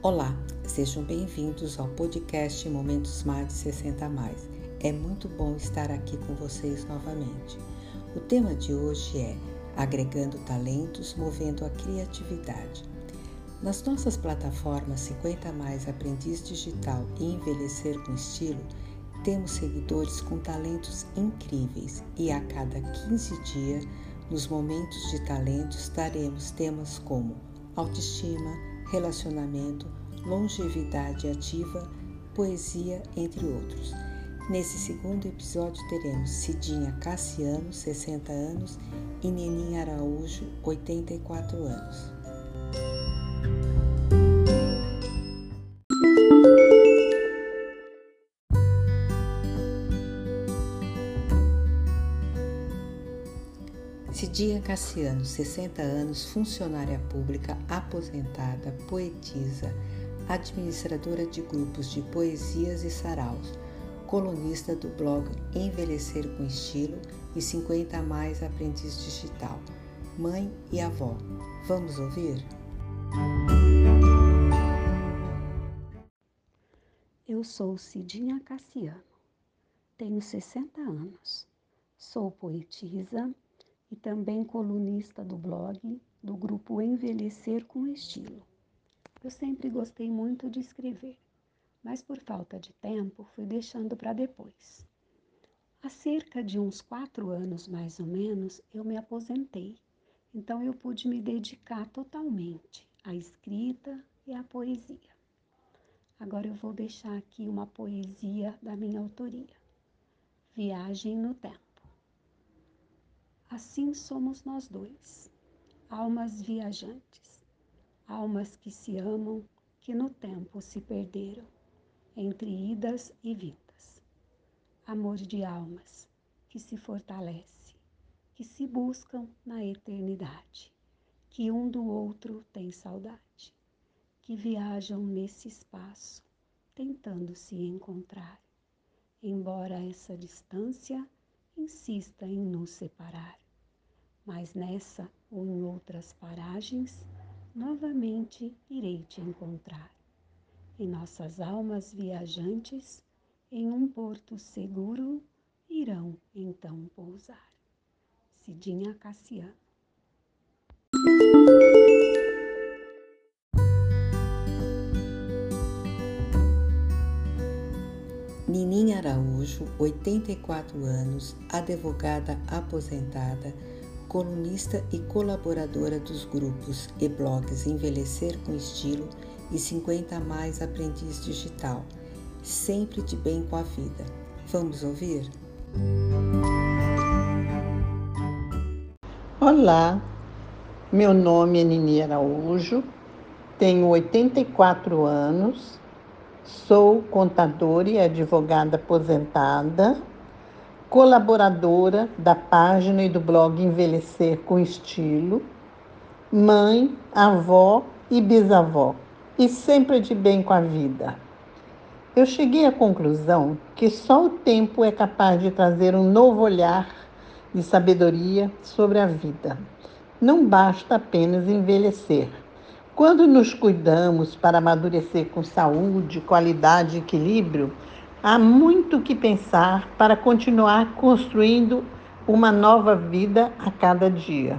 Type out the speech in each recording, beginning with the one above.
Olá, sejam bem-vindos ao podcast Momentos Mais de 60 Mais. É muito bom estar aqui com vocês novamente. O tema de hoje é Agregando talentos, movendo a criatividade. Nas nossas plataformas 50 Mais Aprendiz Digital e Envelhecer com Estilo, temos seguidores com talentos incríveis e a cada 15 dias, nos momentos de talentos, daremos temas como autoestima, relacionamento, longevidade ativa, poesia, entre outros. Nesse segundo episódio teremos Cidinha Cassiano, 60 anos, e Neninha Araújo, 84 anos. Cidinha Cassiano, 60 anos, funcionária pública, aposentada, poetisa, administradora de grupos de poesias e saraus, colunista do blog Envelhecer com Estilo e 50 mais aprendiz digital, mãe e avó. Vamos ouvir? Eu sou Cidinha Cassiano, tenho 60 anos, sou poetisa e também colunista do blog do grupo Envelhecer com Estilo. Eu sempre gostei muito de escrever, mas por falta de tempo fui deixando para depois. Há cerca de uns quatro anos, mais ou menos, eu me aposentei, então eu pude me dedicar totalmente à escrita e à poesia. Agora eu vou deixar aqui uma poesia da minha autoria. Viagem no Tempo. Assim somos nós dois, almas viajantes, almas que se amam, que no tempo se perderam, entre idas e vindas. Amor de almas que se fortalece, que se buscam na eternidade, que um do outro tem saudade, que viajam nesse espaço, tentando se encontrar, embora essa distância insista em nos separar. Mas nessa ou em outras paragens, novamente irei te encontrar. E nossas almas viajantes, em um porto seguro, irão então pousar. Cidinha Cassiano. Nininha Araújo, 84 anos, advogada aposentada, colunista e colaboradora dos grupos e blogs Envelhecer com Estilo e 50 Mais Aprendiz Digital, sempre de bem com a vida. Vamos ouvir? Olá, meu nome é Nini Araújo, tenho 84 anos Sou contadora e advogada aposentada, colaboradora da página e do blog Envelhecer com Estilo, mãe, avó e bisavó, e sempre de bem com a vida. Eu cheguei à conclusão que só o tempo é capaz de trazer um novo olhar de sabedoria sobre a vida. Não basta apenas envelhecer quando nos cuidamos para amadurecer com saúde, qualidade e equilíbrio, há muito que pensar para continuar construindo uma nova vida a cada dia.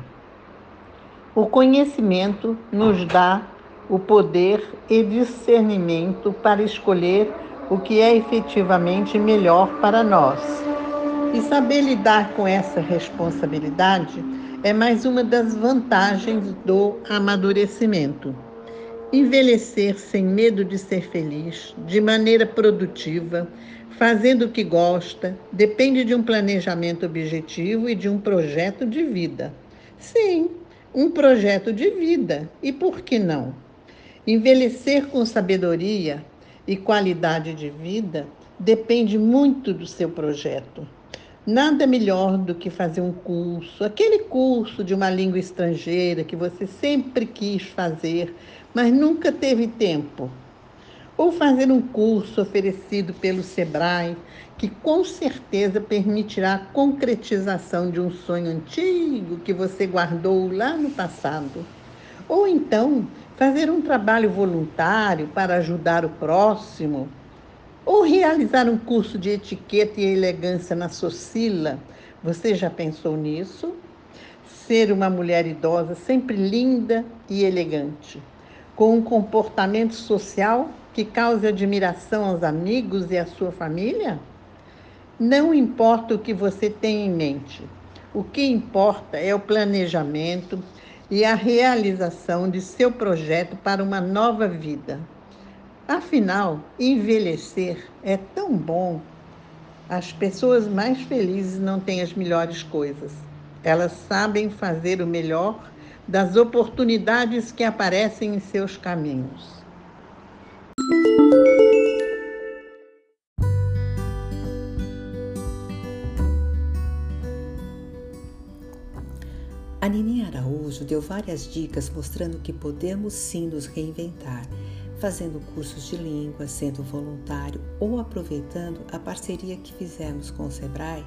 O conhecimento nos dá o poder e discernimento para escolher o que é efetivamente melhor para nós. E saber lidar com essa responsabilidade é mais uma das vantagens do amadurecimento. Envelhecer sem medo de ser feliz, de maneira produtiva, fazendo o que gosta, depende de um planejamento objetivo e de um projeto de vida. Sim, um projeto de vida. E por que não? Envelhecer com sabedoria e qualidade de vida depende muito do seu projeto. Nada melhor do que fazer um curso, aquele curso de uma língua estrangeira que você sempre quis fazer, mas nunca teve tempo. Ou fazer um curso oferecido pelo Sebrae, que com certeza permitirá a concretização de um sonho antigo que você guardou lá no passado. Ou então fazer um trabalho voluntário para ajudar o próximo, ou realizar um curso de etiqueta e elegância na Socila. Você já pensou nisso? Ser uma mulher idosa sempre linda e elegante, com um comportamento social que cause admiração aos amigos e à sua família? Não importa o que você tem em mente, o que importa é o planejamento e a realização de seu projeto para uma nova vida. Afinal, envelhecer é tão bom. As pessoas mais felizes não têm as melhores coisas. Elas sabem fazer o melhor das oportunidades que aparecem em seus caminhos. A Nini Araújo deu várias dicas mostrando que podemos sim nos reinventar, fazendo cursos de língua, sendo voluntário ou aproveitando a parceria que fizemos com o Sebrae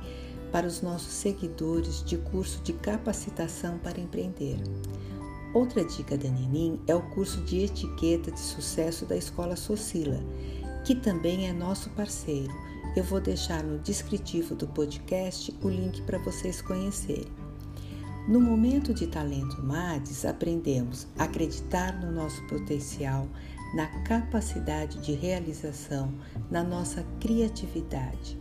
para os nossos seguidores de curso de capacitação para empreender. Outra dica da Ninim é o curso de etiqueta de sucesso da Escola Socila, que também é nosso parceiro. Eu vou deixar no descritivo do podcast o link para vocês conhecerem. No momento de Talento MADES, aprendemos a acreditar no nosso potencial, na capacidade de realização, na nossa criatividade.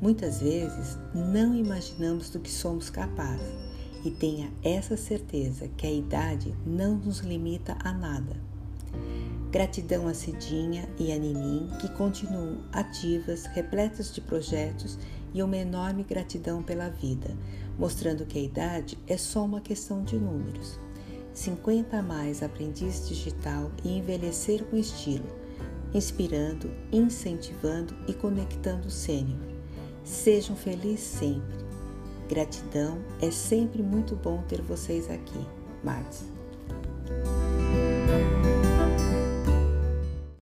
Muitas vezes não imaginamos do que somos capazes e tenha essa certeza que a idade não nos limita a nada. Gratidão a Cidinha e a Ninim, que continuam ativas, repletas de projetos e uma enorme gratidão pela vida, mostrando que a idade é só uma questão de números. 50 a mais aprendiz digital e envelhecer com estilo, inspirando, incentivando e conectando o sênior. Sejam felizes sempre. Gratidão, é sempre muito bom ter vocês aqui. Martes.